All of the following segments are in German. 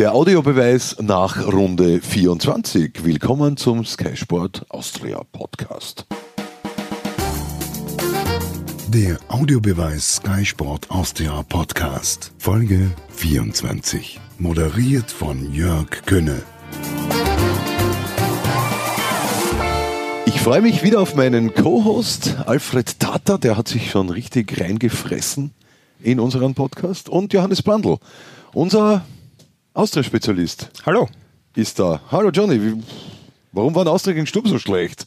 Der Audiobeweis nach Runde 24. Willkommen zum Sky Sport Austria Podcast. Der Audiobeweis Sky Sport Austria Podcast. Folge 24. Moderiert von Jörg Könne. Ich freue mich wieder auf meinen Co-Host Alfred Tata, der hat sich schon richtig reingefressen in unseren Podcast. Und Johannes Brandl, unser Austria-Spezialist. Hallo. Ist da. Hallo Johnny, wie, warum war der Austria gegen Stub so schlecht?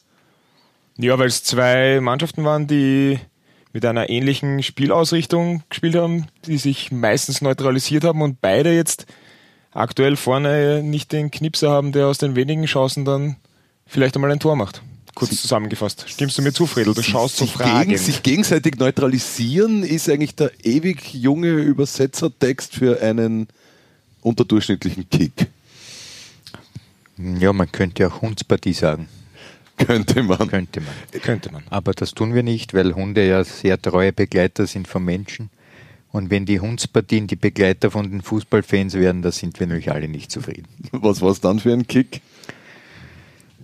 Ja, weil es zwei Mannschaften waren, die mit einer ähnlichen Spielausrichtung gespielt haben, die sich meistens neutralisiert haben und beide jetzt aktuell vorne nicht den Knipser haben, der aus den wenigen Chancen dann vielleicht einmal ein Tor macht. Kurz Sie, zusammengefasst. Stimmst du mir zu, Fredel? Du schaust so fragend. Gegen, sich gegenseitig neutralisieren ist eigentlich der ewig junge Übersetzertext für einen unterdurchschnittlichen Kick. Ja, man könnte auch Hundspartie sagen. Könnte man. Könnte man. Könnte man. Aber das tun wir nicht, weil Hunde ja sehr treue Begleiter sind von Menschen. Und wenn die Hundspartien die Begleiter von den Fußballfans werden, da sind wir natürlich alle nicht zufrieden. Was war es dann für ein Kick?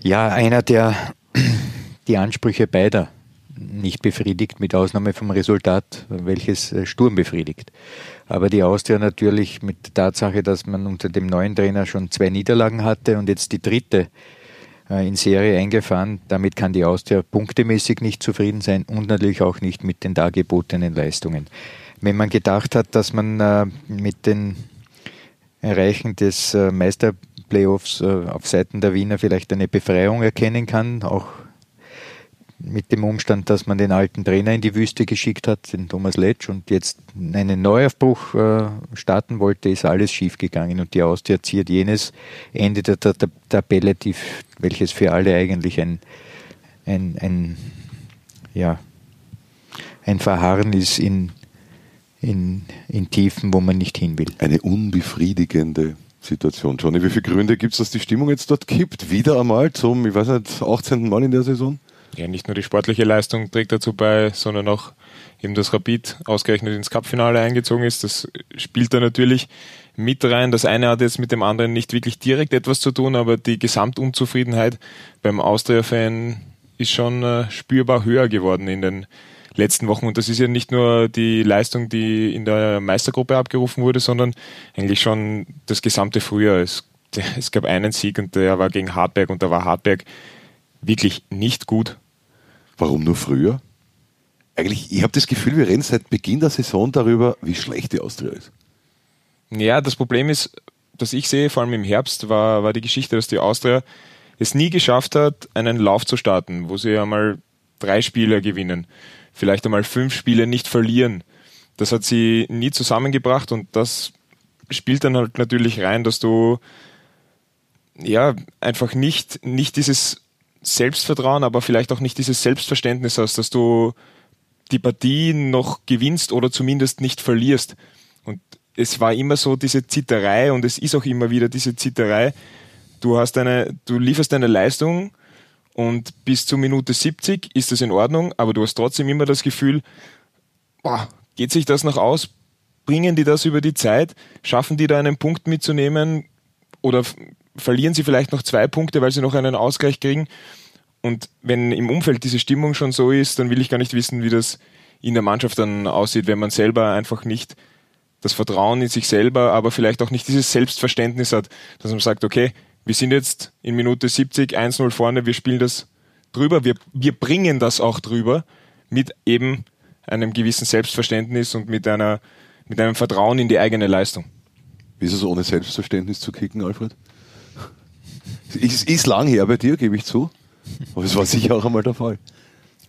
Ja, einer, der die Ansprüche beider nicht befriedigt, mit Ausnahme vom Resultat, welches äh, Sturm befriedigt. Aber die Austria natürlich mit der Tatsache, dass man unter dem neuen Trainer schon zwei Niederlagen hatte und jetzt die dritte äh, in Serie eingefahren, damit kann die Austria punktemäßig nicht zufrieden sein und natürlich auch nicht mit den dargebotenen Leistungen. Wenn man gedacht hat, dass man äh, mit den Erreichen des Meisterplayoffs auf Seiten der Wiener vielleicht eine Befreiung erkennen kann, auch mit dem Umstand, dass man den alten Trainer in die Wüste geschickt hat, den Thomas Letsch, und jetzt einen Neuaufbruch äh, starten wollte, ist alles schiefgegangen. Und die Austria ziert jenes Ende der, der, der Tabelle, die, welches für alle eigentlich ein, ein, ein, ja, ein Verharren ist in, in, in Tiefen, wo man nicht hin will. Eine unbefriedigende Situation. Johnny, wie viele Gründe gibt es, dass die Stimmung jetzt dort kippt? Wieder einmal zum, ich weiß nicht, 18. Mal in der Saison? Ja, nicht nur die sportliche Leistung trägt dazu bei, sondern auch eben das Rapid ausgerechnet ins Cupfinale eingezogen ist. Das spielt da natürlich mit rein. Das eine hat jetzt mit dem anderen nicht wirklich direkt etwas zu tun, aber die Gesamtunzufriedenheit beim Austria-Fan ist schon äh, spürbar höher geworden in den letzten Wochen. Und das ist ja nicht nur die Leistung, die in der Meistergruppe abgerufen wurde, sondern eigentlich schon das gesamte Frühjahr. Es, es gab einen Sieg und der war gegen Hartberg und da war Hartberg wirklich nicht gut. Warum nur früher? Eigentlich, ich habe das Gefühl, wir reden seit Beginn der Saison darüber, wie schlecht die Austria ist. Ja, das Problem ist, dass ich sehe, vor allem im Herbst, war, war die Geschichte, dass die Austria es nie geschafft hat, einen Lauf zu starten, wo sie einmal drei Spiele gewinnen, vielleicht einmal fünf Spiele nicht verlieren. Das hat sie nie zusammengebracht und das spielt dann halt natürlich rein, dass du ja einfach nicht, nicht dieses Selbstvertrauen, aber vielleicht auch nicht dieses Selbstverständnis hast, dass du die Partie noch gewinnst oder zumindest nicht verlierst. Und es war immer so diese Zitterei und es ist auch immer wieder diese Zitterei. Du hast eine, du lieferst eine Leistung und bis zur Minute 70 ist das in Ordnung, aber du hast trotzdem immer das Gefühl, boah, geht sich das noch aus? Bringen die das über die Zeit? Schaffen die da einen Punkt mitzunehmen? Oder verlieren sie vielleicht noch zwei Punkte, weil sie noch einen Ausgleich kriegen. Und wenn im Umfeld diese Stimmung schon so ist, dann will ich gar nicht wissen, wie das in der Mannschaft dann aussieht, wenn man selber einfach nicht das Vertrauen in sich selber, aber vielleicht auch nicht dieses Selbstverständnis hat, dass man sagt, okay, wir sind jetzt in Minute 70 1-0 vorne, wir spielen das drüber, wir, wir bringen das auch drüber mit eben einem gewissen Selbstverständnis und mit einer mit einem Vertrauen in die eigene Leistung. Wie ist es ohne Selbstverständnis zu kicken, Alfred? Ist, ist lang her bei dir, gebe ich zu. Aber es war sicher auch einmal der Fall.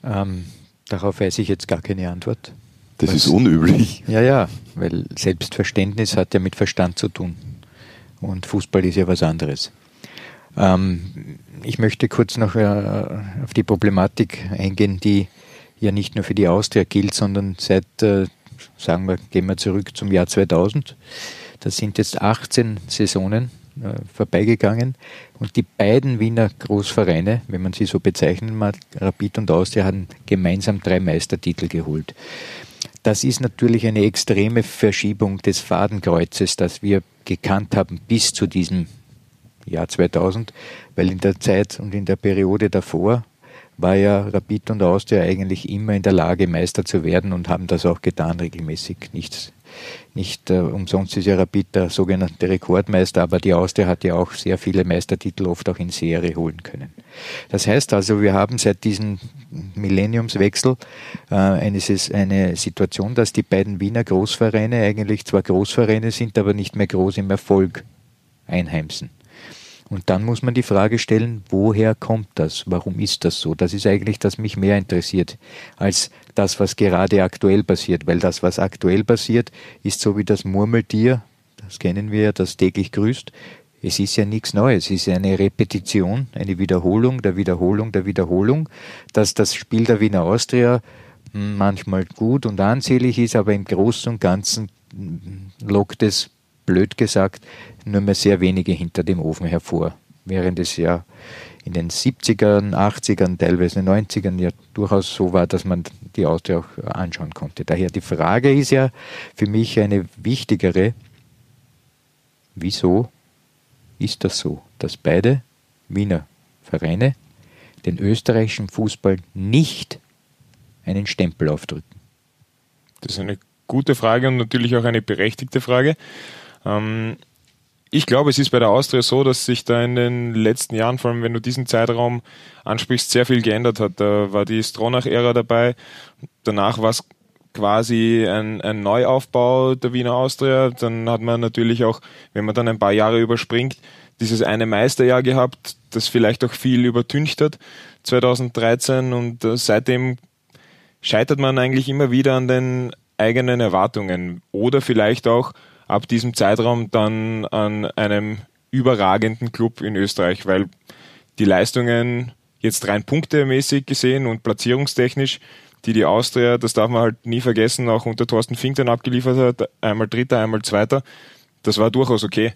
Ähm, darauf weiß ich jetzt gar keine Antwort. Das ist unüblich. Ja, ja, weil Selbstverständnis hat ja mit Verstand zu tun. Und Fußball ist ja was anderes. Ähm, ich möchte kurz noch äh, auf die Problematik eingehen, die ja nicht nur für die Austria gilt, sondern seit, äh, sagen wir, gehen wir zurück zum Jahr 2000. Das sind jetzt 18 Saisonen äh, vorbeigegangen. Und die beiden Wiener Großvereine, wenn man sie so bezeichnen mag, Rapid und Austria, haben gemeinsam drei Meistertitel geholt. das ist natürlich eine extreme Verschiebung des Fadenkreuzes, das wir gekannt haben bis zu diesem Jahr 2000, weil in der Zeit und in der Periode davor war ja Rapid und Austria eigentlich immer in der Lage, Meister zu werden und haben das auch getan, regelmäßig. Nichts, nicht äh, umsonst ist ja Rapid der sogenannte Rekordmeister, aber die Austria hat ja auch sehr viele Meistertitel oft auch in Serie holen können. Das heißt also, wir haben seit diesem Millenniumswechsel äh, eine, eine Situation, dass die beiden Wiener Großvereine eigentlich zwar Großvereine sind, aber nicht mehr groß im Erfolg einheimsen. Und dann muss man die Frage stellen, woher kommt das? Warum ist das so? Das ist eigentlich, das mich mehr interessiert, als das, was gerade aktuell passiert. Weil das, was aktuell passiert, ist so wie das Murmeltier, das kennen wir ja, das täglich grüßt. Es ist ja nichts Neues, es ist eine Repetition, eine Wiederholung der Wiederholung der Wiederholung, dass das Spiel der Wiener Austria manchmal gut und ansehlich ist, aber im Großen und Ganzen lockt es blöd gesagt, nur mehr sehr wenige hinter dem Ofen hervor. Während es ja in den 70ern, 80ern, teilweise 90ern ja durchaus so war, dass man die Austria auch anschauen konnte. Daher die Frage ist ja für mich eine wichtigere, wieso ist das so, dass beide Wiener Vereine den österreichischen Fußball nicht einen Stempel aufdrücken? Das ist eine gute Frage und natürlich auch eine berechtigte Frage. Ähm, ich glaube, es ist bei der Austria so, dass sich da in den letzten Jahren, vor allem wenn du diesen Zeitraum ansprichst, sehr viel geändert hat. Da war die Stronach-Ära dabei. Danach war es quasi ein, ein Neuaufbau der Wiener Austria. Dann hat man natürlich auch, wenn man dann ein paar Jahre überspringt, dieses eine Meisterjahr gehabt, das vielleicht auch viel übertüncht hat, 2013. Und äh, seitdem scheitert man eigentlich immer wieder an den eigenen Erwartungen. Oder vielleicht auch ab diesem Zeitraum dann an einem überragenden Club in Österreich, weil die Leistungen jetzt rein punktemäßig gesehen und platzierungstechnisch, die die Austria, das darf man halt nie vergessen, auch unter Thorsten Fink dann abgeliefert hat, einmal Dritter, einmal Zweiter, das war durchaus okay.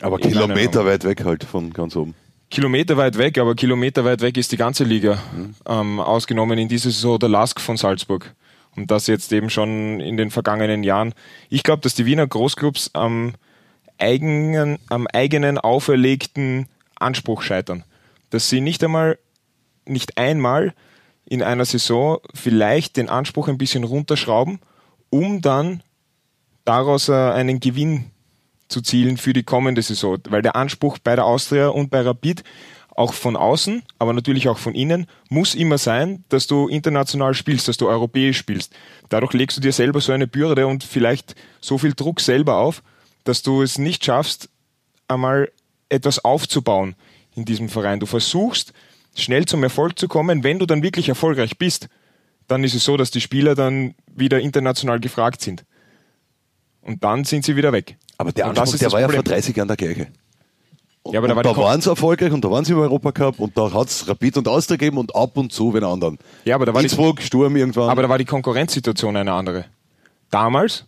Aber Kilometer weit weg halt von ganz oben. Kilometer weit weg, aber Kilometer weit weg ist die ganze Liga. Mhm. Ähm, ausgenommen in dieser Saison der Lask von Salzburg. Und das jetzt eben schon in den vergangenen Jahren. Ich glaube, dass die Wiener Großclubs am eigenen, am eigenen auferlegten Anspruch scheitern. Dass sie nicht einmal, nicht einmal in einer Saison vielleicht den Anspruch ein bisschen runterschrauben, um dann daraus äh, einen Gewinn zu zielen für die kommende Saison. Weil der Anspruch bei der Austria und bei Rapid auch von außen, aber natürlich auch von innen, muss immer sein, dass du international spielst, dass du europäisch spielst. Dadurch legst du dir selber so eine Bürde und vielleicht so viel Druck selber auf, dass du es nicht schaffst, einmal etwas aufzubauen in diesem Verein. Du versuchst, schnell zum Erfolg zu kommen. Wenn du dann wirklich erfolgreich bist, dann ist es so, dass die Spieler dann wieder international gefragt sind. Und dann sind sie wieder weg. Aber der Anspruch, der war Problem. ja vor 30 Jahren der gleiche. Ja, aber da, war da waren sie erfolgreich und da waren sie im Europacup und da hat es Rapid und Austria gegeben und ab und zu wenn anderen. Ja, aber da war Innsbruck, die, Sturm irgendwann. Aber da war die Konkurrenzsituation eine andere. Damals,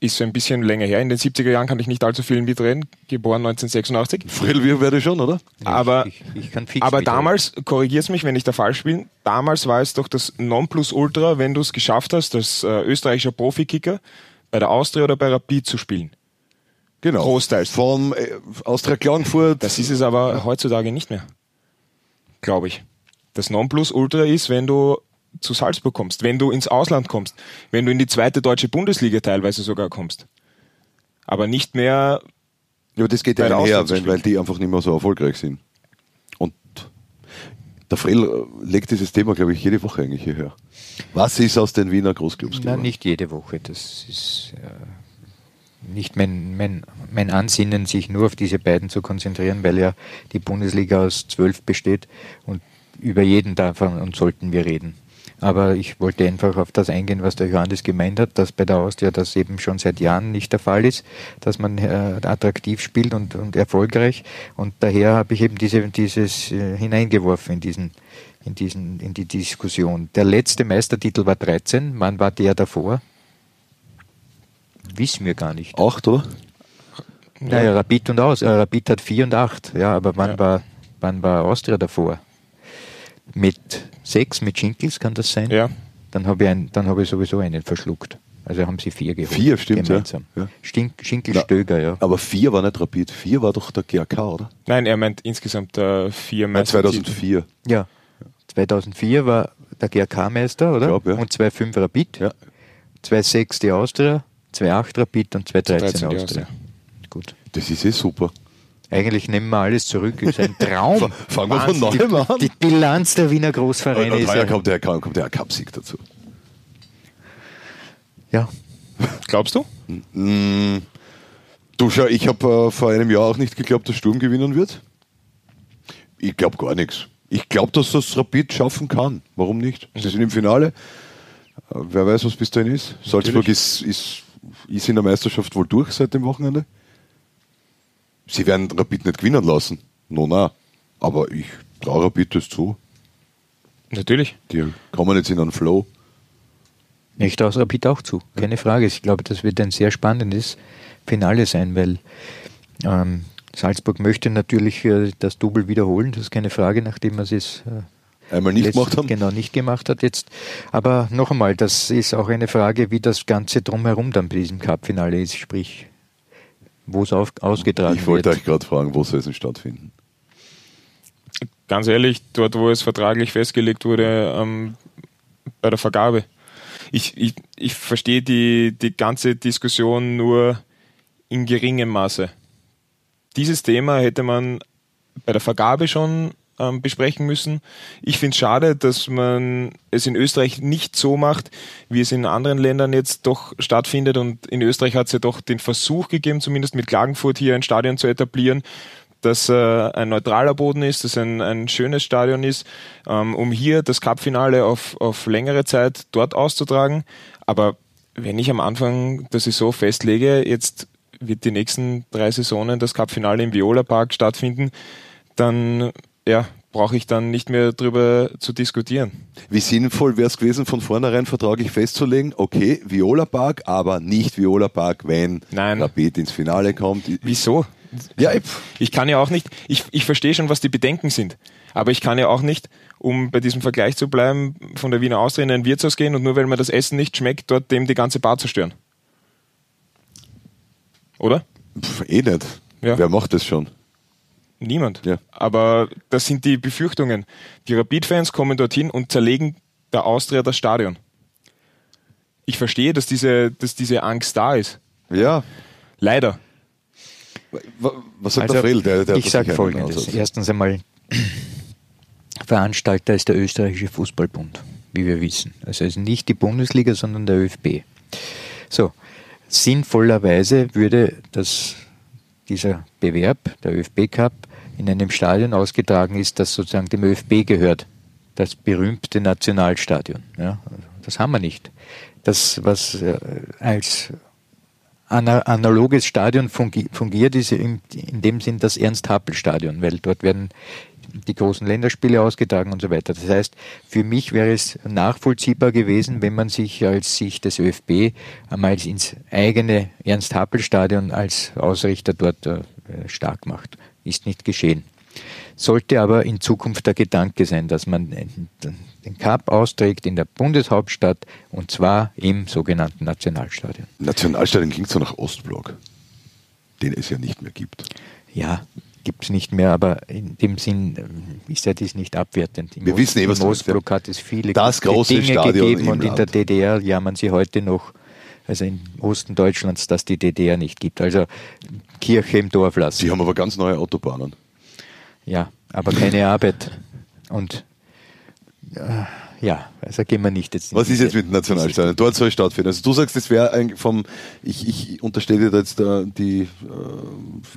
ist so ein bisschen länger her, in den 70er Jahren kann ich nicht allzu viel mitreden, geboren 1986. Frill wir werde schon, oder? Aber, ich, ich, ich aber damals, korrigier's mich, wenn ich da falsch bin, damals war es doch das Nonplusultra, wenn du es geschafft hast, als äh, österreichischer Profikicker bei der Austria oder bei Rapid zu spielen. Genau. Großteils. Vom äh, Austria Klagenfurt. Das ist es aber heutzutage nicht mehr. Glaube ich. Das Nonplusultra ist, wenn du zu Salzburg kommst, wenn du ins Ausland kommst, wenn du in die zweite deutsche Bundesliga teilweise sogar kommst. Aber nicht mehr. Ja, das geht ja einher, weil, weil die einfach nicht mehr so erfolgreich sind. Und der Frell legt dieses Thema, glaube ich, jede Woche eigentlich hierher. Was ist aus den Wiener Großclubs geworden? Nein, nicht jede Woche. Das ist. Äh nicht mein, mein, mein Ansinnen, sich nur auf diese beiden zu konzentrieren, weil ja die Bundesliga aus zwölf besteht und über jeden davon und sollten wir reden. Aber ich wollte einfach auf das eingehen, was der Johannes gemeint hat, dass bei der Austria das eben schon seit Jahren nicht der Fall ist, dass man äh, attraktiv spielt und, und erfolgreich. Und daher habe ich eben diese, dieses äh, hineingeworfen in diesen, in diesen, in die Diskussion. Der letzte Meistertitel war 13. Wann war der davor? Wissen wir gar nicht. Acht, oder? Naja, Rapid und aus. Äh, Rapid hat vier und acht. Ja, aber wann, ja. War, wann war Austria davor? Mit sechs, mit Schinkels kann das sein? Ja. dann habe ich, ein, dann hab ich sowieso einen verschluckt. Also haben sie vier geholt. Vier, stimmt, gemeinsam. ja. Ja. Stink, Schinkelstöger, ja. Aber vier war nicht Rapid, vier war doch der GRK, oder? Nein, er meint insgesamt äh, vier Meister. 2004. Ja. 2004 war der GRK-Meister, oder? glaub, ja. Und 2,5 Rapid, Ja. 2,6 die Austria, 2,8 Rapid und 2,13 13 die Austria. Austria. Gut. Das ist eh super. Eigentlich nehmen wir alles zurück. Ist ein Traum. Fangen wir von neuem an. Die Bilanz der Wiener Großvereine Und ist heuer ja, kommt der, kommt der Cup-Sieg dazu. ja. Glaubst du? Mm, Du schau, ich habe äh, vor einem Jahr auch nicht geglaubt, dass Sturm gewinnen wird. Ich glaube gar nichts. Ich glaube, dass das Rapid schaffen kann. Warum nicht? Sie sind im Finale. Äh, Wer weiß, was bis dahin ist. Salzburg ist, ist, ist in der Meisterschaft wohl durch seit dem Wochenende. Sie werden Rapid nicht gewinnen lassen. No, na. Aber ich traue Rapid das zu. Natürlich. Die kommen jetzt in einen Flow. Ich traue Rapid auch zu, keine Frage. Ich glaube, das wird ein sehr spannendes Finale sein, weil ähm, Salzburg möchte natürlich äh, das Double wiederholen, das ist keine Frage, nachdem er es äh, Einmal nicht gemacht haben. Genau, nicht gemacht hat jetzt. Aber noch einmal, das ist auch eine Frage, wie das Ganze drumherum dann bei diesem Cup-Finale ist, sprich, wo es ausgetragen Ich wollte wird. euch gerade fragen, wo soll es denn stattfinden? Ganz ehrlich, dort, wo es vertraglich festgelegt wurde, ähm, bei der Vergabe. Ich, ich, ich verstehe die, die ganze Diskussion nur in geringem Maße. Dieses Thema hätte man bei der Vergabe schon ähm, besprechen müssen. Ich finde es schade, dass man es in Österreich nicht so macht, wie es in anderen Ländern jetzt doch stattfindet. Und in Österreich hat es ja doch den Versuch gegeben, zumindest mit Klagenfurt hier ein Stadion zu etablieren, dass äh, ein neutraler Boden ist, dass ein, ein schönes Stadion ist, ähm, um hier das Cupfinale auf, auf längere Zeit dort auszutragen. Aber wenn ich am Anfang der Saison festlege, jetzt wird die nächsten drei Saisonen das Cupfinale im Viola Park stattfinden, dann ja, brauche ich dann nicht mehr drüber zu diskutieren. Wie sinnvoll wäre es gewesen, von vornherein vertraglich festzulegen, okay, Viola Park, aber nicht Viola Park, wenn Nein. Rapid ins Finale kommt. Wieso? Ja, ich- Ich kann ja auch nicht, ich, ich verstehe schon, was die Bedenken sind, aber ich kann ja auch nicht, um bei diesem Vergleich zu bleiben, von der Wiener Austria in ein Wirtshaus gehen und nur weil mir das Essen nicht schmeckt, dort dem die ganze Bar zerstören. Oder? pf, eh nicht. Ja. Wer macht das schon? Niemand. Ja. Aber das sind die Befürchtungen. Die Rapid-Fans kommen dorthin und zerlegen der Austria das Stadion. Ich verstehe, dass diese, dass diese Angst da ist. Ja. Leider. Wa- Was sagt der Frill? Der, der ich sage Folgendes. Ansatz. Erstens einmal, Veranstalter ist der österreichische Fußballbund, wie wir wissen. Also es ist nicht die Bundesliga, sondern der ÖFB. So, sinnvollerweise würde das, dieser Bewerb, der ÖFB Cup, in einem Stadion ausgetragen ist, das sozusagen dem ÖFB gehört. Das berühmte Nationalstadion. Ja, das haben wir nicht. Das, was äh, als ana- analoges Stadion fungi- fungiert, ist in, in dem Sinn das Ernst-Happel-Stadion, weil dort werden die großen Länderspiele ausgetragen und so weiter. Das heißt, für mich wäre es nachvollziehbar gewesen, wenn man sich als Sicht des ÖFB einmal ins eigene Ernst-Happel-Stadion als Ausrichter dort äh, stark macht. Ist nicht geschehen. Sollte aber in Zukunft der Gedanke sein, dass man den Cup austrägt in der Bundeshauptstadt und zwar im sogenannten Nationalstadion. Nationalstadion klingt so nach Ostblock, den es ja nicht mehr gibt. Ja, gibt es nicht mehr, aber in dem Sinn äh, ist ja dies nicht abwertend. Im Wir Ost- wissen eh, was Ostblock hat es viele Das große Dinge Stadion gegeben und in der. DDR jammern sie heute noch, also im Osten Deutschlands, dass die DDR nicht gibt. Also Kirche im Dorf lassen. Sie haben aber ganz neue Autobahnen. Ja, aber keine Arbeit. Und äh, ja, also gehen wir nicht jetzt. Was ist jetzt mit dem Nationalstadion? Dort soll es stattfinden. Also du sagst, das wäre eigentlich vom, ich, ich unterstelle dir da jetzt da die äh,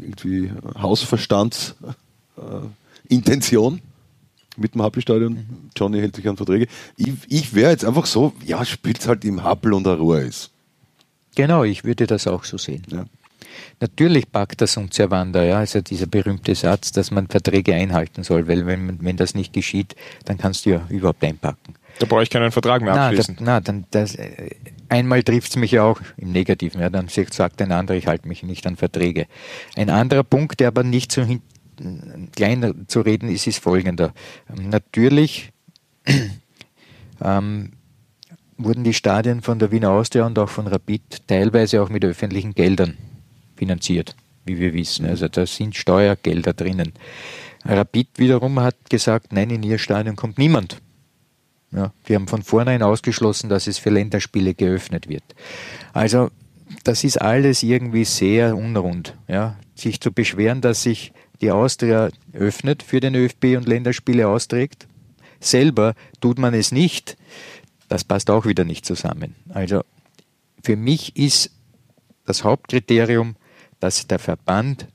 irgendwie Hausverstandsintention äh, mit dem Happelstadion. Johnny hält sich an Verträge. Ich, ich wäre jetzt einfach so, ja, spielt halt im Happel und Ruhe ist. Genau, ich würde das auch so sehen. Ja. Natürlich packt das uns Wander, ja, also dieser berühmte Satz, dass man Verträge einhalten soll, weil wenn, wenn das nicht geschieht, dann kannst du ja überhaupt einpacken. Da brauche ich keinen Vertrag mehr Na, da, abschließen. na dann das, äh, einmal trifft es mich ja auch im Negativen, ja, dann sagt sagt ein anderer, ich halte mich nicht an Verträge. Ein anderer Punkt, der aber nicht so hin, kleiner zu reden ist, ist folgender. Ähm, Natürlich ähm, wurden die Stadien von der Wiener Austria und auch von Rapid teilweise auch mit öffentlichen Geldern finanziert, wie wir wissen. Also da sind Steuergelder drinnen. Rapid wiederum hat gesagt, nein, in ihr Stadion kommt niemand. Ja, wir haben von vornherein ausgeschlossen, dass es für Länderspiele geöffnet wird. Also das ist alles irgendwie sehr unrund. Ja. Sich zu beschweren, dass sich die Austria öffnet für den ÖFB und Länderspiele austrägt, selber tut man es nicht, das passt auch wieder nicht zusammen. Also für mich ist das Hauptkriterium, dass der Verband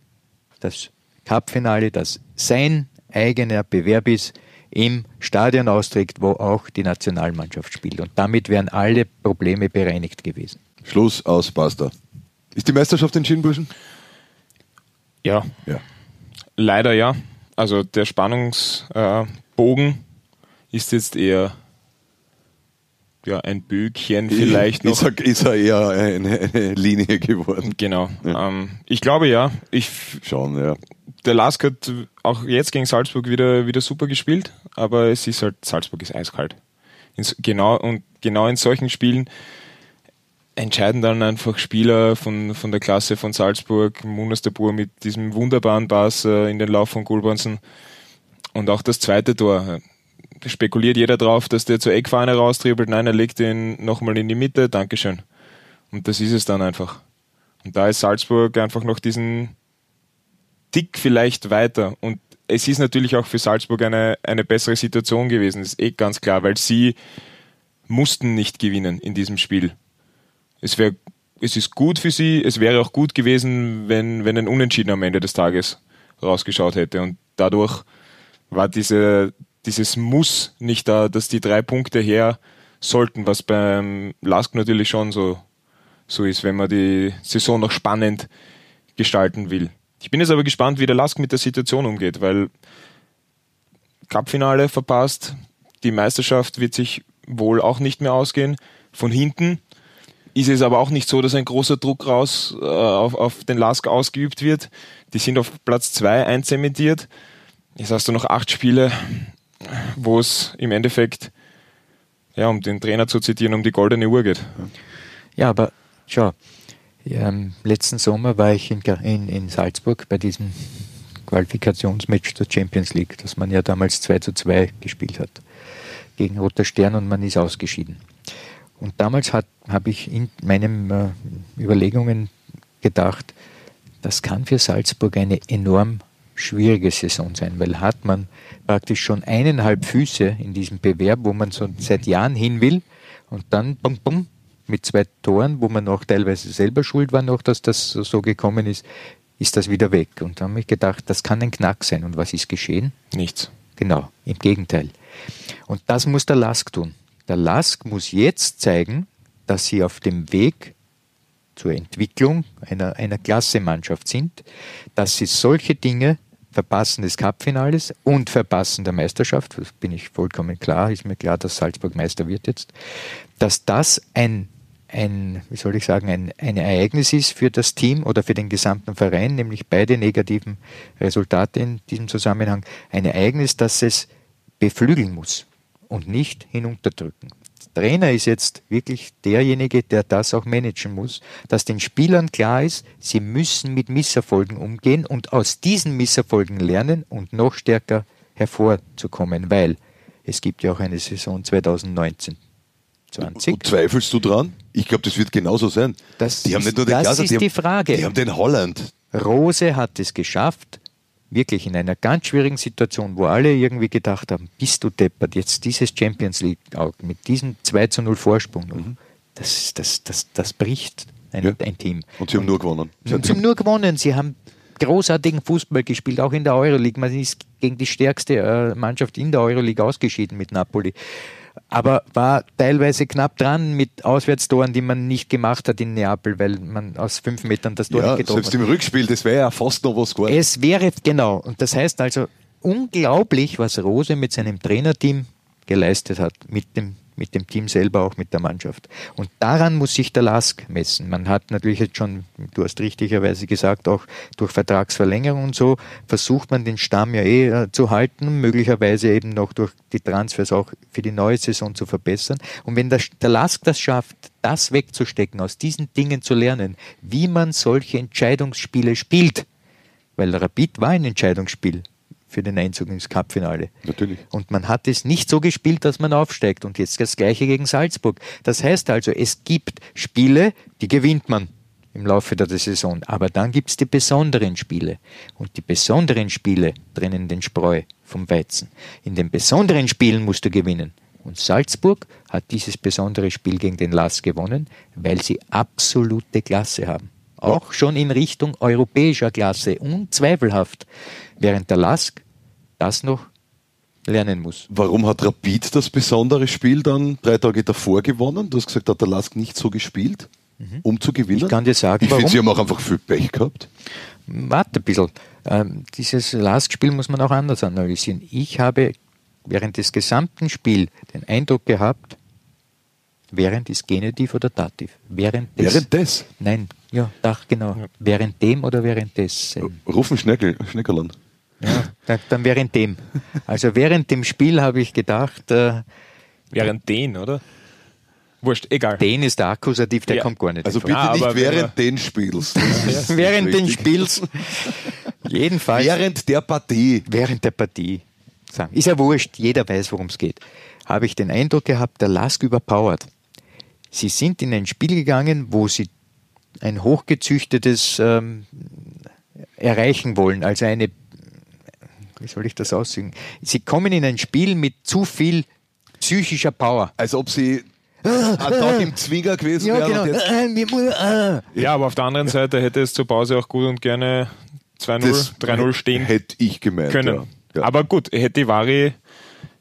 das Cupfinale, das sein eigener Bewerb ist, im Stadion austrägt, wo auch die Nationalmannschaft spielt. Und damit wären alle Probleme bereinigt gewesen. Schluss aus, basta. Ist die Meisterschaft entschieden, Burschen? Ja. Ja. Leider ja. Also der Spannungsbogen äh, ist jetzt eher ja, ein Böckchen vielleicht noch. Ist er, ist er eher eine, eine, Linie geworden. Genau. Ja. Ähm, ich glaube ja. Ich, Schon, ja. Der Lask hat auch jetzt gegen Salzburg wieder, wieder super gespielt, aber es ist halt, Salzburg ist eiskalt. In, genau, und genau in solchen Spielen entscheiden dann einfach Spieler von, von der Klasse von Salzburg, Munas de Boer mit diesem wunderbaren Pass äh, in den Lauf von Gulbransen. Und auch das zweite Tor. Spekuliert jeder drauf, dass der zur Eckfahne raustribbelt. Nein, er legt ihn nochmal in die Mitte. Dankeschön. Und das ist es dann einfach. Und da ist Salzburg einfach noch diesen Tick vielleicht weiter. Und es ist natürlich auch für Salzburg eine, eine bessere Situation gewesen. Das ist eh ganz klar, weil sie mussten nicht gewinnen in diesem Spiel es wäre, es ist gut für sie, es wäre auch gut gewesen, wenn, wenn ein Unentschieden am Ende des Tages rausgeschaut hätte. Und dadurch war diese, dieses Muss nicht da, dass die drei Punkte her sollten, was beim Lask natürlich schon so, so ist, wenn man die Saison noch spannend gestalten will. Ich bin jetzt aber gespannt, wie der Lask mit der Situation umgeht, weil Cupfinale verpasst, die Meisterschaft wird sich wohl auch nicht mehr ausgehen. Von hinten ist es aber auch nicht so, dass ein großer Druck raus äh, auf, auf den Lask ausgeübt wird. Die sind auf Platz zwei einzementiert. Jetzt hast du noch acht Spiele, wo es im Endeffekt, ja, um den Trainer zu zitieren, um die goldene Uhr geht. Ja, aber schau, ja, letzten Sommer war ich in, in, in Salzburg bei diesem Qualifikationsmatch der Champions League, das man ja damals 2 zu 2 gespielt hat, gegen Roter Stern und man ist ausgeschieden. Und damals habe ich in meinen äh, Überlegungen gedacht, das kann für Salzburg eine enorm schwierige Saison sein, weil hat man praktisch schon eineinhalb Füße in diesem Bewerb, wo man so seit Jahren hin will und dann bum, bum, mit zwei Toren, wo man auch teilweise selber schuld war noch, dass das so gekommen ist, ist das wieder weg. Und da habe ich gedacht, das kann ein Knack sein. Und was ist geschehen? Nichts. Genau, im Gegenteil. Und das muss der Lask tun. Der LASK muss jetzt zeigen, dass sie auf dem Weg zur Entwicklung einer, einer Klassemannschaft sind, dass sie solche Dinge Verpassen des Cupfinales und Verpassen der Meisterschaft, das bin ich vollkommen klar, ist mir klar, dass Salzburg Meister wird jetzt, dass das ein, ein wie soll ich sagen, ein, ein Ereignis ist für das Team oder für den gesamten Verein, nämlich beide negativen Resultate in diesem Zusammenhang, ein Ereignis, das es beflügeln muss und nicht hinunterdrücken. Der Trainer ist jetzt wirklich derjenige, der das auch managen muss, dass den Spielern klar ist, sie müssen mit Misserfolgen umgehen und aus diesen Misserfolgen lernen und noch stärker hervorzukommen, weil es gibt ja auch eine Saison 2019. 20. Und zweifelst du dran? Ich glaube, das wird genauso sein. Das die ist, haben nicht nur den das Glaser, ist die, die Frage. Die haben den Holland. Rose hat es geschafft, wirklich in einer ganz schwierigen Situation, wo alle irgendwie gedacht haben, bist du deppert, jetzt dieses Champions League mit diesem 2 zu 0 Vorsprung, mhm. das, das, das, das bricht ein, ja. ein Team. Und sie haben nur gewonnen. Sie, sie haben nur gewonnen, sie haben großartigen Fußball gespielt, auch in der Euroleague. Man ist gegen die stärkste äh, Mannschaft in der Euroleague ausgeschieden mit Napoli aber war teilweise knapp dran mit Auswärtstoren, die man nicht gemacht hat in Neapel, weil man aus fünf Metern das Tor ja, nicht getroffen hat. Selbst im Rückspiel, das wäre ja fast noch was geworden. Es wäre, genau. Und das heißt also, unglaublich, was Rose mit seinem Trainerteam geleistet hat, mit dem mit dem Team selber, auch mit der Mannschaft. Und daran muss sich der Lask messen. Man hat natürlich jetzt schon, du hast richtigerweise gesagt, auch durch Vertragsverlängerung und so versucht man den Stamm ja eh äh, zu halten, möglicherweise eben noch durch die Transfers auch für die neue Saison zu verbessern. Und wenn der, der Lask das schafft, das wegzustecken, aus diesen Dingen zu lernen, wie man solche Entscheidungsspiele spielt, weil Rapid war ein Entscheidungsspiel für den Einzug ins Cupfinale. Natürlich. Und man hat es nicht so gespielt, dass man aufsteigt. Und jetzt das Gleiche gegen Salzburg. Das heißt also, es gibt Spiele, die gewinnt man im Laufe der Saison. Aber dann gibt es die besonderen Spiele. Und die besonderen Spiele trennen den Spreu vom Weizen. In den besonderen Spielen musst du gewinnen. Und Salzburg hat dieses besondere Spiel gegen den Lass gewonnen, weil sie absolute Klasse haben. Auch schon in Richtung europäischer Klasse, unzweifelhaft. Während der Lask das noch lernen muss. Warum hat Rapid das besondere Spiel dann drei Tage davor gewonnen? Du hast gesagt, hat der Lask nicht so gespielt, um zu gewinnen. Ich kann dir sagen, ich warum. finde, sie haben auch einfach viel Pech gehabt. Warte ein bisschen. Ähm, dieses Lask-Spiel muss man auch anders analysieren. Ich habe während des gesamten Spiels den Eindruck gehabt, während ist Genitiv oder Dativ? Während des. Während des? Nein, ja, ach, genau. Während dem oder während des? Rufen Schneckel, Schneckerland. Ja, dann, dann während dem. Also während dem Spiel habe ich gedacht, äh, Während den, oder? Wurscht, egal. den ist der Akkusativ, der Ja. kommt gar nicht. Also bitte Ah, nicht während den Spiels. Während den. Spiels. Jedenfalls. Während der Partie. während der Partie, sagen, ist ja wurscht, jeder weiß, worum es geht, habe ich den Eindruck gehabt, der Lask überpowert. Sie sind in ein Spiel gegangen, wo sie ein hochgezüchtetes ähm, erreichen wollen, also eine, wie soll ich das aussehen? Sie kommen in ein Spiel mit zu viel psychischer Power. Als ob sie ein Tag im Zwinger gewesen Ja, wären. genau. Äh, äh. Ja, aber auf der anderen Seite hätte es zur Pause auch gut und gerne 2-0, das 3-0 stehen Hätte ich gemeint. können. Ja. Ja. Aber gut, hätte Vari,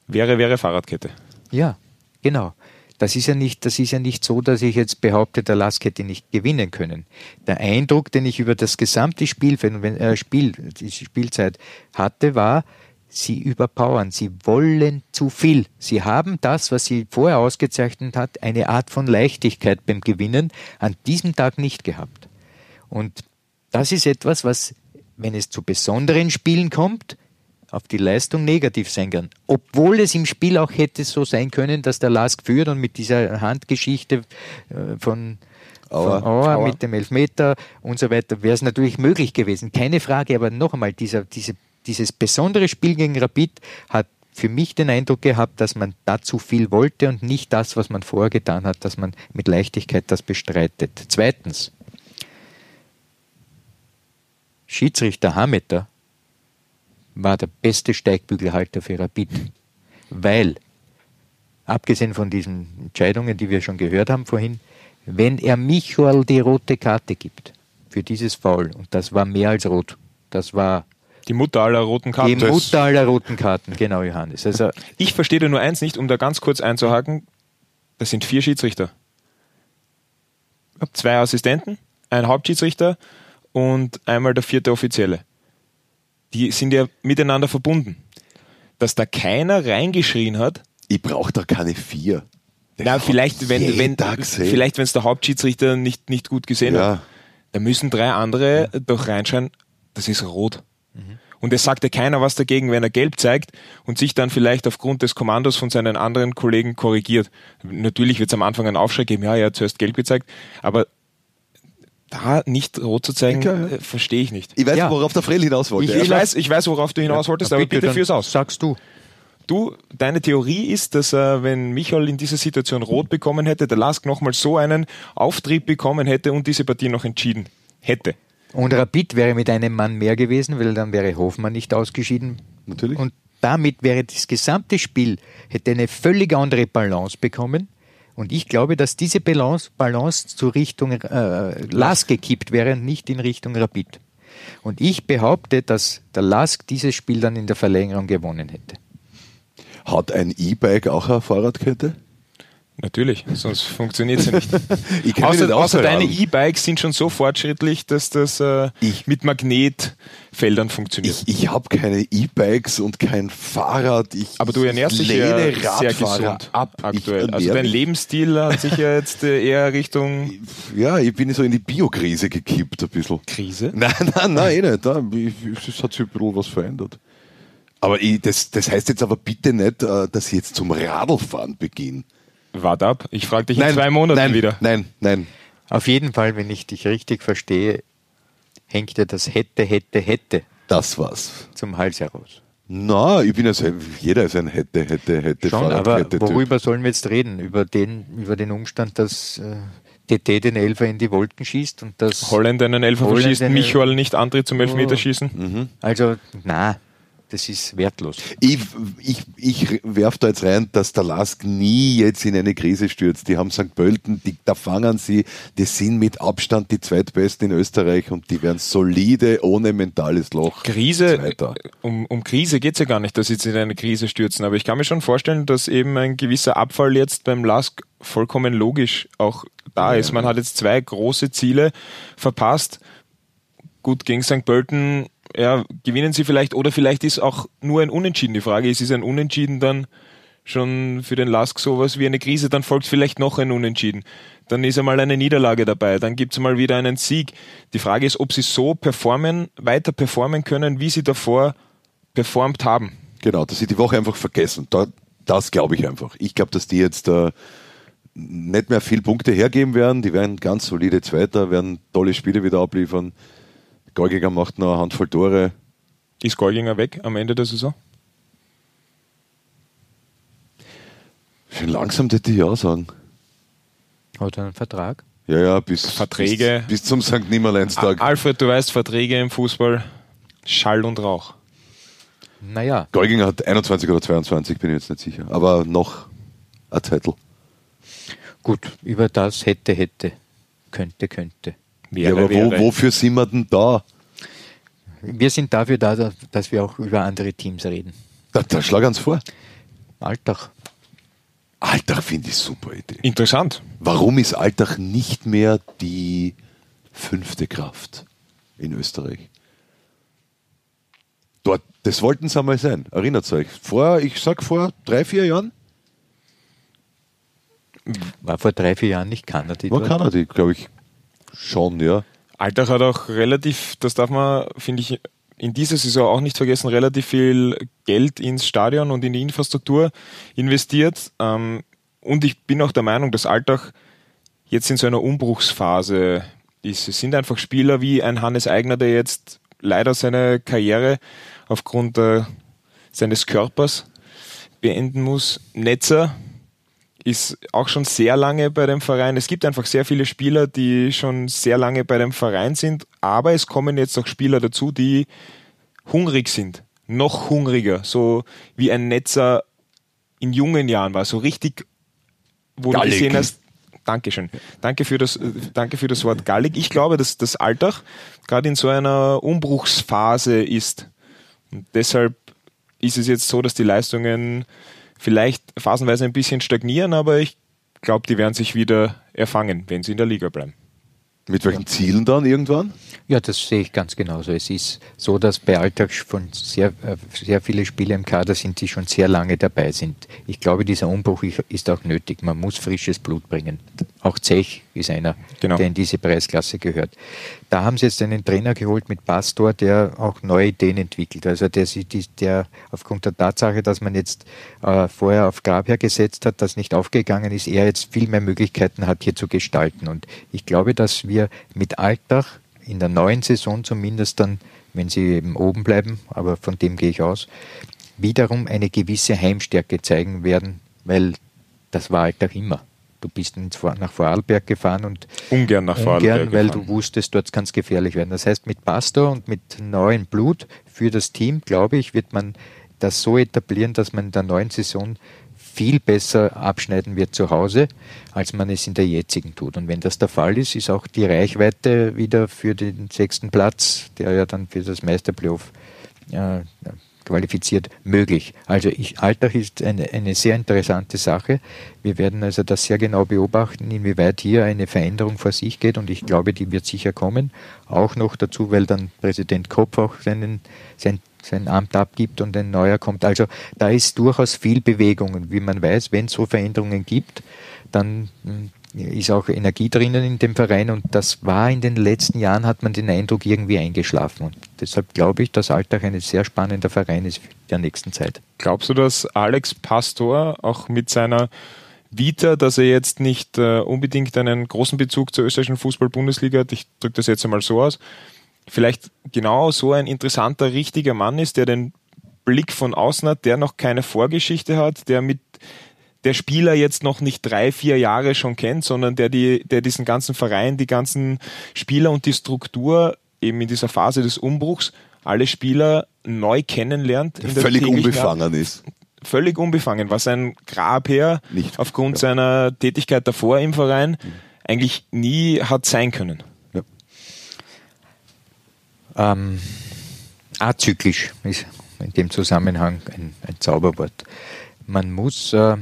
wäre, wäre Fahrradkette. Ja, genau. Das ist ja nicht, das ist ja nicht so, dass ich jetzt behaupte, der Lask hätte nicht gewinnen können. Der Eindruck, den ich über das gesamte Spielfeld, äh, Spiel, die Spielzeit hatte, war, sie überpowern, sie wollen zu viel. Sie haben das, was sie vorher ausgezeichnet hat, eine Art von Leichtigkeit beim Gewinnen, an diesem Tag nicht gehabt. Und das ist etwas, was, wenn es zu besonderen Spielen kommt, auf die Leistung negativ sein kann. Obwohl es im Spiel auch hätte so sein können, dass der Lask führt und mit dieser Handgeschichte äh, von Auer. Auer, mit dem Elfmeter und so weiter, wäre es natürlich möglich gewesen. Keine Frage, aber noch einmal, dieser, diese, dieses besondere Spiel gegen Rapid hat für mich den Eindruck gehabt, dass man da zu viel wollte und nicht das, was man vorher getan hat, dass man mit Leichtigkeit das bestreitet. Zweitens, Schiedsrichter Hameter war der beste Steigbügelhalter für Rapid, weil, abgesehen von diesen Entscheidungen, die wir schon gehört haben vorhin, wenn er Michael die rote Karte gibt für dieses Foul, und das war mehr als rot, das war Die Mutter aller roten die Karten. Mutter aller roten Karten, genau Johannes. Also Ich verstehe da nur eins nicht, um da ganz kurz einzuhaken. Das sind vier Schiedsrichter. Zwei Assistenten, ein Hauptschiedsrichter und einmal der vierte Offizielle. Die sind ja miteinander verbunden. Dass da keiner reingeschrien hat, Ich brauche da keine vier. na, vielleicht, wenn, wenn, vielleicht, wenn es der Hauptschiedsrichter nicht, nicht gut gesehen Ja. hat, dann müssen drei andere doch reinschreien, das ist rot. Und es sagt ja keiner was dagegen, wenn er gelb zeigt und sich dann vielleicht aufgrund des Kommandos von seinen anderen Kollegen korrigiert. Natürlich wird es am Anfang einen Aufschrei geben, ja, er hat zuerst gelb gezeigt, aber da nicht rot zu zeigen, Ja, ja. äh, verstehe ich nicht. Ich weiß, Ja. worauf der Frell hinaus wollte. Ich, ich, weiß, ich weiß, worauf du hinaus wolltest, aber bitte dann führ's aus. Sagst du. Du, deine Theorie ist, dass äh, wenn Michael in dieser Situation rot bekommen hätte, der Lask nochmal so einen Auftrieb bekommen hätte und diese Partie noch entschieden hätte. Und Rapid wäre mit einem Mann mehr gewesen, weil dann wäre Hofmann nicht ausgeschieden. Natürlich. Und damit wäre das gesamte Spiel, hätte eine völlig andere Balance bekommen. Und ich glaube, dass diese Balance, Balance zu Richtung äh, Lask gekippt wäre und nicht in Richtung Rapid. Und ich behaupte, dass der Lask dieses Spiel dann in der Verlängerung gewonnen hätte. Hat ein E-Bike auch eine Fahrradkette? Natürlich, sonst funktioniert es ja nicht. Ich mich außer außer deine. E-Bikes sind schon so fortschrittlich, dass das äh, Ich- mit Magnetfeldern funktioniert. Ich, ich habe keine E-Bikes und kein Fahrrad. Ich, Aber du ernährst ich dich ja lehne sehr Radfahrer gesund ab. aktuell. Also dein Lebensstil hat sich ja jetzt äh, eher Richtung Ja, ich bin so in die Biokrise gekippt ein bisschen. Krise. Nein, nein, nein, eh nicht. Es hat sich ein bisschen was verändert. Aber ich, das, das heißt jetzt aber bitte nicht, äh, dass ich jetzt zum Radlfahren beginne. Wart ab. Ich frage dich in zwei Monaten nein, wieder. Nein, nein. Auf jeden Fall, wenn ich dich richtig verstehe, hängt dir das hätte, hätte, hätte Das war's. zum Hals heraus. Na, ich bin ja selber, jeder ist ein hätte, hätte, hätte Schon, aber Fahrradkette-Typ. worüber sollen wir jetzt reden? Über den, über den Umstand, dass äh, TT den Elfer in die Wolken schießt und das. Holland einen Elfer Holland verschießt, Michael nicht antritt zum Elfmeterschießen. Mhm. Also, na, das ist wertlos. Ich, ich, ich werfe da jetzt rein, dass der Lask nie jetzt in eine Krise stürzt. Die haben St. Pölten, die, da fangen sie, die sind mit Abstand die zweitbesten in Österreich und die werden solide, ohne mentales Loch. Krise, Zweiter. um, um Krise geht's ja gar nicht, dass sie jetzt in eine Krise stürzen, aber ich kann mir schon vorstellen, dass eben ein gewisser Abfall jetzt beim LASK vollkommen logisch auch da ist. Man hat jetzt zwei große Ziele verpasst. Gut, gegen St. Pölten ja, gewinnen sie vielleicht oder vielleicht ist auch nur ein Unentschieden. Die Frage ist, ist ein Unentschieden dann schon für den LASK sowas wie eine Krise, dann folgt vielleicht noch ein Unentschieden. Dann ist einmal eine Niederlage dabei, dann gibt's mal wieder einen Sieg. Die Frage ist, ob sie so performen, weiter performen können, wie sie davor performt haben. Genau, dass sie die Woche einfach vergessen. Da, das glaube ich einfach. Ich glaube, dass die jetzt äh, nicht mehr viel Punkte hergeben werden. Die werden ganz solide Zweiter, werden tolle Spiele wieder abliefern. Golgiger macht noch eine Handvoll Tore. Ist Golginger weg am Ende der Saison? Schon langsam hätte ich ja sagen. Hat er einen Vertrag? Ja, ja, bis, Verträge. bis, bis zum St. Nimmerleinstag. Alfred, du weißt, Verträge im Fußball, Schall und Rauch. Naja, Golginger hat 21 oder 22, bin ich jetzt nicht sicher. Aber noch ein Titel. gut, über das hätte, hätte, könnte, könnte. Ja, aber wo, wofür sind wir denn da? Wir sind dafür da, dass- wir auch über andere Teams reden. Da, da schlag uns vor. Alltag. Alltag finde ich super Idee. Interessant. Warum ist Alltag nicht mehr die fünfte Kraft in Österreich? Dort, das wollten sie einmal sein. Erinnert euch. Vor, ich sag vor drei, vier Jahren War vor drei, vier Jahren nicht Kanada. war. Kanada, glaube ich, schon, ja. Alltag hat auch relativ, das darf man, finde ich, in dieser Saison auch nicht vergessen, relativ viel Geld ins Stadion und in die Infrastruktur investiert. Ähm, und ich bin auch der Meinung, dass Alltag jetzt in so einer Umbruchsphase ist. Es sind einfach Spieler wie ein Hannes Eigner, der jetzt leider seine Karriere aufgrund äh, seines Körpers beenden muss. Netzer ist auch schon sehr lange bei dem Verein. Es gibt einfach sehr viele Spieler, die schon sehr lange bei dem Verein sind, aber es kommen jetzt auch Spieler dazu, die hungrig sind, noch hungriger, so wie ein Netzer in jungen Jahren war, so richtig, wo Gallig. du gesehen hast, Dankeschön. Danke für das, danke für das Wort gallig. Ich glaube, dass das Alltag gerade in so einer Umbruchsphase ist. Und deshalb ist es jetzt so, dass die Leistungen vielleicht phasenweise ein bisschen stagnieren, aber ich glaube, die werden sich wieder erfangen, wenn sie in der Liga bleiben. Mit welchen Zielen dann irgendwann? Ja, das sehe ich ganz genauso. Es ist so, dass bei Alltag von sehr, äh, sehr viele Spieler im Kader sind, die schon sehr lange dabei sind. Ich glaube, dieser Umbruch ist auch nötig. Man muss frisches Blut bringen. Auch Zech ist einer, Genau. der in diese Preisklasse gehört. Da haben sie jetzt einen Trainer geholt mit Pastor, der auch neue Ideen entwickelt. Also der, der aufgrund der Tatsache, dass man jetzt äh, vorher auf Grabherr gesetzt hat, das nicht aufgegangen ist, er jetzt viel mehr Möglichkeiten hat, hier zu gestalten. Und ich glaube, dass wir mit Alltag in der neuen Saison zumindest dann, wenn sie eben oben bleiben, aber von dem gehe ich aus, wiederum eine gewisse Heimstärke zeigen werden, weil das war Alltag immer. Du bist nach Vorarlberg gefahren und Ungern nach Vorarlberg ungern, weil gefahren. du wusstest, dort kann es gefährlich werden. Das heißt, mit Pastor und mit neuem Blut für das Team, glaube ich, wird man das so etablieren, dass man in der neuen Saison viel besser abschneiden wird zu Hause, als man es in der jetzigen tut. Und wenn das der Fall ist, ist auch die Reichweite wieder für den sechsten Platz, der ja dann für das Meisterplayoff äh, qualifiziert möglich. Also ich, Alltag ist eine, eine sehr interessante Sache. Wir werden also das sehr genau beobachten, inwieweit hier eine Veränderung vor sich geht und ich glaube, die wird sicher kommen. Auch noch dazu, weil dann Präsident Kopf auch seinen, sein, sein Amt abgibt und ein neuer kommt. Also da ist durchaus viel Bewegung und wie man weiß, wenn es so Veränderungen gibt, dann hm, ist auch Energie drinnen in dem Verein und das war in den letzten Jahren, hat man den Eindruck, irgendwie eingeschlafen. Und deshalb glaube ich, dass Alltag ein sehr spannender Verein ist der nächsten Zeit. Glaubst du, dass Alex Pastor auch mit seiner Vita, dass er jetzt nicht äh, unbedingt einen großen Bezug zur österreichischen Fußball-Bundesliga hat, ich drücke das jetzt einmal so aus, vielleicht genau so ein interessanter, richtiger Mann ist, der den Blick von außen hat, der noch keine Vorgeschichte hat, der mit der Spieler jetzt noch nicht drei, vier Jahre schon kennt, sondern der, die, der diesen ganzen Verein, die ganzen Spieler und die Struktur eben in dieser Phase des Umbruchs alle Spieler neu kennenlernt. Der völlig unbefangen ist. Völlig unbefangen, was ein Grabherr nicht, aufgrund ja. seiner Tätigkeit davor im Verein mhm. eigentlich nie hat sein können. Ja. Ähm, azyklisch ist in dem Zusammenhang ein, ein Zauberwort. Man muss äh,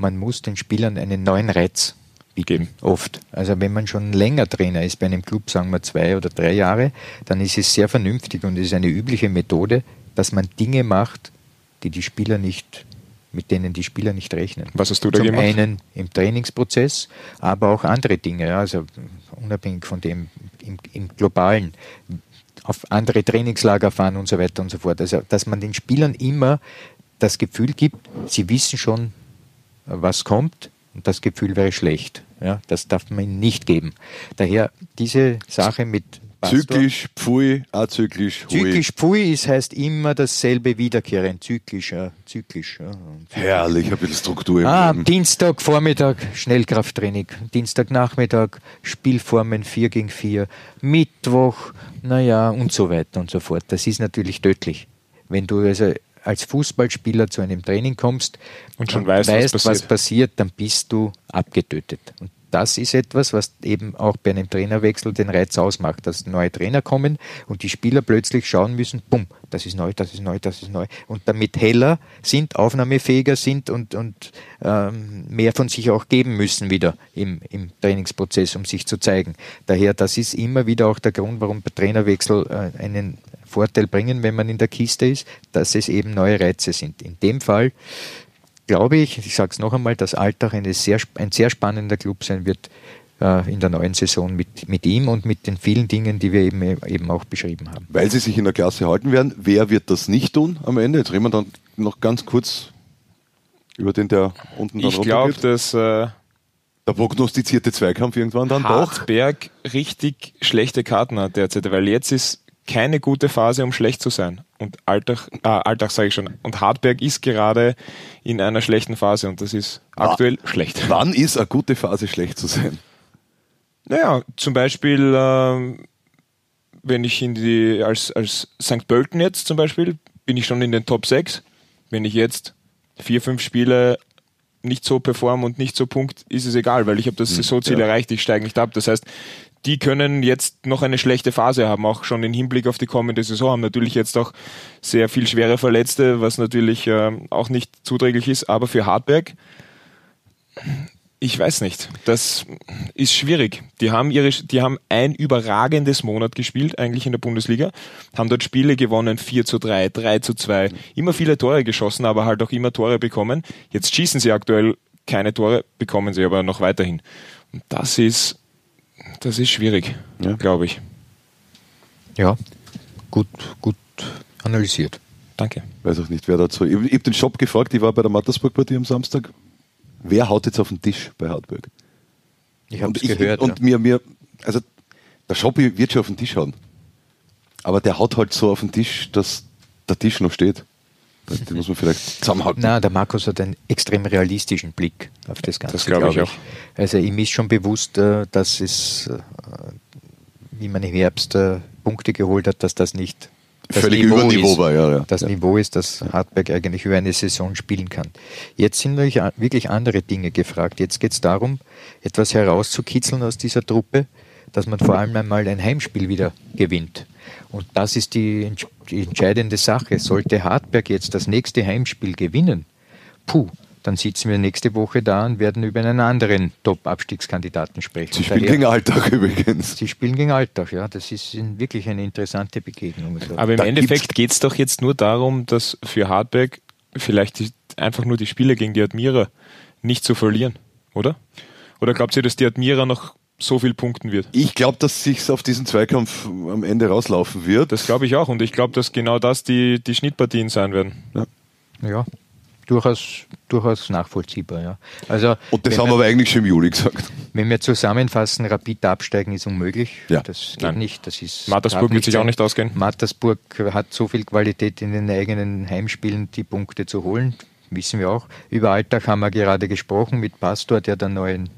man muss den Spielern einen neuen Reiz geben, oft. Also wenn man schon länger Trainer ist, bei einem Club sagen wir zwei oder drei Jahre, dann ist es sehr vernünftig und es ist eine übliche Methode, dass man Dinge macht, die die Spieler nicht mit denen die Spieler nicht rechnen. Was hast du da Zum gemacht? Zum einen im Trainingsprozess, aber auch andere Dinge, also unabhängig von dem im, im globalen, auf andere Trainingslager fahren und so weiter und so fort. Also dass man den Spielern immer das Gefühl gibt, sie wissen schon, was kommt und das Gefühl wäre schlecht. Ja, das darf man ihnen nicht geben. Daher diese Sache mit Pastor, Zyklisch, Pfui, azyklisch, Hui. Zyklisch, Pfui ist, heißt immer dasselbe wiederkehren. Zyklisch, ja, zyklisch. Ja. Herrlich, ein bisschen Struktur im ah, Leben. Dienstag, Vormittag, Schnellkrafttraining. Dienstag, Nachmittag, Spielformen 4 gegen 4. Mittwoch, naja, und so weiter und so fort. Das ist natürlich tödlich. Wenn du also als Fußballspieler zu einem Training kommst und schon weißt, weißt was, passiert. was, passiert. dann bist du abgetötet. Und das ist etwas, was eben auch bei einem Trainerwechsel den Reiz ausmacht, dass neue Trainer kommen und die Spieler plötzlich schauen müssen, bumm, das ist neu, das ist neu, das ist neu. Und damit heller sind, aufnahmefähiger sind und, und ähm, mehr von sich auch geben müssen wieder im, im Trainingsprozess, um sich zu zeigen. Daher, das ist immer wieder auch der Grund, warum Trainerwechsel äh, einen Vorteil bringen, wenn man in der Kiste ist, dass es eben neue Reize sind. In dem Fall glaube ich, ich sage es noch einmal, dass Alltag eine sehr, ein sehr spannender Club sein wird äh, in der neuen Saison mit, mit ihm und mit den vielen Dingen, die wir eben, eben auch beschrieben haben. Weil sie sich in der Klasse halten werden, wer wird das nicht tun am Ende? Jetzt reden wir dann noch ganz kurz über den, der unten dann Ich glaube, dass äh, der prognostizierte Zweikampf irgendwann dann Hartberg doch richtig schlechte Karten hat derzeit, weil jetzt ist keine gute Phase, um schlecht zu sein. Und Alltag, äh, Alltag sage ich schon, und Hartberg ist gerade in einer schlechten Phase und das ist aktuell w schlecht. Wann ist eine gute Phase, schlecht zu sein? Naja, zum Beispiel, äh, wenn ich in die, als, als St. Pölten jetzt zum Beispiel, bin ich schon in den Top 6. Wenn ich jetzt vier, fünf Spiele nicht so perform und nicht so punkt, ist es egal, weil ich habe das hm, Saisonziel ja. erreicht, ich steige nicht ab. Das heißt, die können jetzt noch eine schlechte Phase haben, auch schon im Hinblick auf die kommende Saison, haben natürlich jetzt auch sehr viel schwere Verletzte, was natürlich äh, auch nicht zuträglich ist, aber für Hartberg, ich weiß nicht, das ist schwierig. Die haben ihre, die haben ein überragendes Monat gespielt, eigentlich in der Bundesliga, haben dort Spiele gewonnen, 4 zu 3, 3 zu 2, immer viele Tore geschossen, aber halt auch immer Tore bekommen. Jetzt schießen sie aktuell keine Tore, bekommen sie aber noch weiterhin. Und das ist das ist schwierig, ja. glaube ich. Ja, gut, gut analysiert. Danke. Weiß auch nicht, wer dazu. Ich, ich habe den Shop gefragt, ich war bei der Mattersburg-Partie am Samstag. Wer haut jetzt auf den Tisch bei Hartberg? Ich habe es gehört. Und ja. mir, mir, also der Shop wird schon auf den Tisch hauen. Aber der haut halt so auf den Tisch, dass der Tisch noch steht. Den muss man vielleicht zusammenhalten. Na, der Markus hat einen extrem realistischen Blick auf das Ganze. Das glaube ich, glaub ich auch. Also ihm ist schon bewusst, äh, dass es, äh, wie man im Herbst äh, Punkte geholt hat, dass das nicht das Völlig Niveau über Niveau ist, war, ja, ja. Das ja. Niveau ist, dass Hartberg eigentlich über eine Saison spielen kann. Jetzt sind wirklich andere Dinge gefragt. Jetzt geht es darum, etwas herauszukitzeln aus dieser Truppe, dass man vor allem einmal ein Heimspiel wieder gewinnt. Und das ist die, entscheidende Sache. Sollte Hartberg jetzt das nächste Heimspiel gewinnen, puh, dann sitzen wir nächste Woche da und werden über einen anderen Top-Abstiegskandidaten sprechen. Sie spielen Daher, gegen Alltag übrigens. Sie spielen gegen Alltag, ja. Das ist wirklich eine interessante Begegnung. Also Aber im da Endeffekt geht es doch jetzt nur darum, dass für Hartberg vielleicht die, einfach nur die Spiele gegen die Admira nicht zu verlieren, oder? Oder glaubt ihr, dass die Admira noch so viel punkten wird? Ich glaube, dass sich auf diesen Zweikampf am Ende rauslaufen wird. Das glaube ich auch. Und ich glaube, dass genau das die, die Schnittpartien sein werden. Ja. ja durchaus, durchaus nachvollziehbar. Ja. Also, und das haben wir aber eigentlich schon im Juli gesagt. Wenn wir zusammenfassen, Rapid absteigen ist unmöglich. Ja. Das geht Nein. nicht. Das ist Mattersburg wird sich auch nicht ausgehen. Mattersburg hat so viel Qualität in den eigenen Heimspielen, die Punkte zu holen. Wissen wir auch. Über Alltag haben wir gerade gesprochen mit Pastor, der den neuen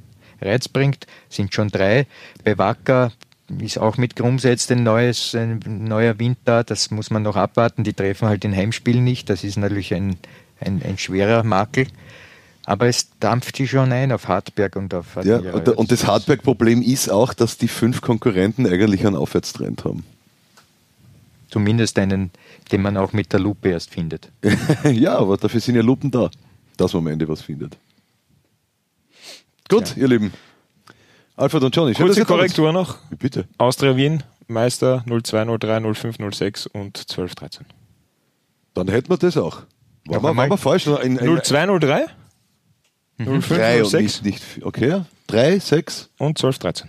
Reiz bringt. Sind schon drei. Bei Wacker ist auch mit Grums jetzt ein, neues, ein neuer Wind da. Das muss man noch abwarten. Die treffen halt in Heimspielen nicht. Das ist natürlich ein ein, ein schwerer Makel. Aber es dampft die schon ein auf Hartberg und auf Ja, und, und das Hartberg-Problem ist auch, dass die fünf Konkurrenten eigentlich einen Aufwärtstrend haben. Zumindest einen, den man auch mit der Lupe erst findet. ja, aber dafür sind ja Lupen da, dass man am Ende was findet. Gut, ja. ihr Lieben. Alfred und Johnny. Schön, Kurze Korrektur noch. Bitte. Austria Wien, Meister 0203 0506 und 1213. Dann hätten wir das auch. War, war, war mal falsch? 0203? 0506? Nicht, nicht, okay, 3, 6 und 12, 13.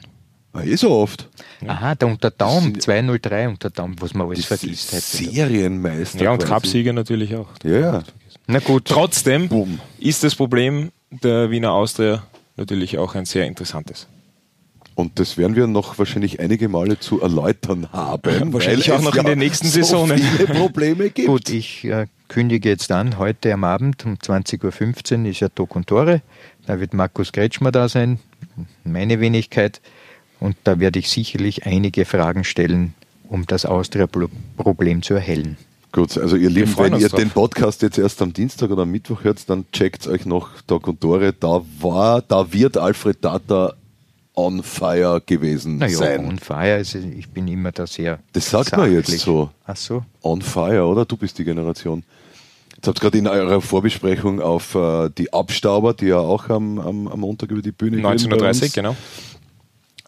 Ah, eh so oft. Aha, der Unterdaum, 203 Unterdaum, was man alles vergisst hätte. Serienmeister. Ja, und Cupsieger natürlich auch. Ja, ja. Na gut. Trotzdem Boom. ist das Problem der Wiener Austria natürlich auch ein sehr interessantes. Und das werden wir noch wahrscheinlich einige Male zu erläutern haben. Wahrscheinlich auch noch in den nächsten so Saisonen. viele Probleme gibt. Gut, ich äh, kündige jetzt an, heute am Abend um 20.15 Uhr ist ja Tok und Tore. Da wird Markus Kretschmer da sein, meine Wenigkeit. Und da werde ich sicherlich einige Fragen stellen, um das Austria-Problem zu erhellen. Gut, also ihr Lieben, wenn ihr drauf. den Podcast jetzt erst am Dienstag oder am Mittwoch hört, dann checkt euch noch Tag und Tore. Da war, da wird Alfred Tata on fire gewesen naja, sein. On fire, also ich bin immer da sehr. Das sagt sachlich. man jetzt so. Ach so. On fire, oder? Du bist die Generation. Jetzt habt ihr gerade in eurer Vorbesprechung auf äh, die Abstauber, die ja auch am, am, am Montag über die Bühne 1930, genau.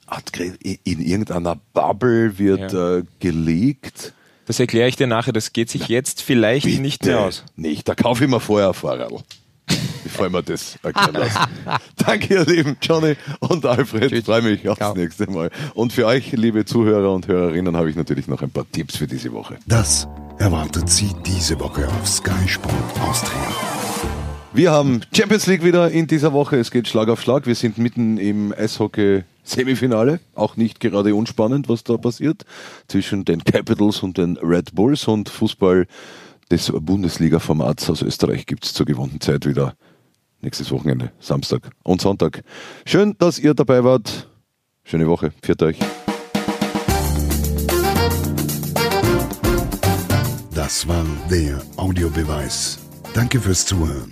Hat in irgendeiner Bubble wird ja. äh, gelegt. Das erkläre ich dir nachher, das geht sich jetzt vielleicht Bitte nicht mehr aus. Nicht, da kaufe ich mir vorher ein Fahrrad bevor wir das erklären lassen. Danke, ihr Lieben, Johnny und Alfred. Ich freue mich aufs Ciao. nächste Mal. Und für euch, liebe Zuhörer und Hörerinnen, habe ich natürlich noch ein paar Tipps für diese Woche. Das erwartet Sie diese Woche auf Sky Sport Austria. Wir haben Champions League wieder in dieser Woche. Es geht Schlag auf Schlag. Wir sind mitten im Eishockey Semifinale. Auch nicht gerade unspannend, was da passiert zwischen den Capitals und den Red Bulls und Fußball des Bundesliga-Formats aus Österreich gibt es zur gewohnten Zeit wieder nächstes Wochenende, Samstag und Sonntag. Schön, dass ihr dabei wart. Schöne Woche. Pfiat euch. Das war der Audiobeweis. Danke fürs Zuhören.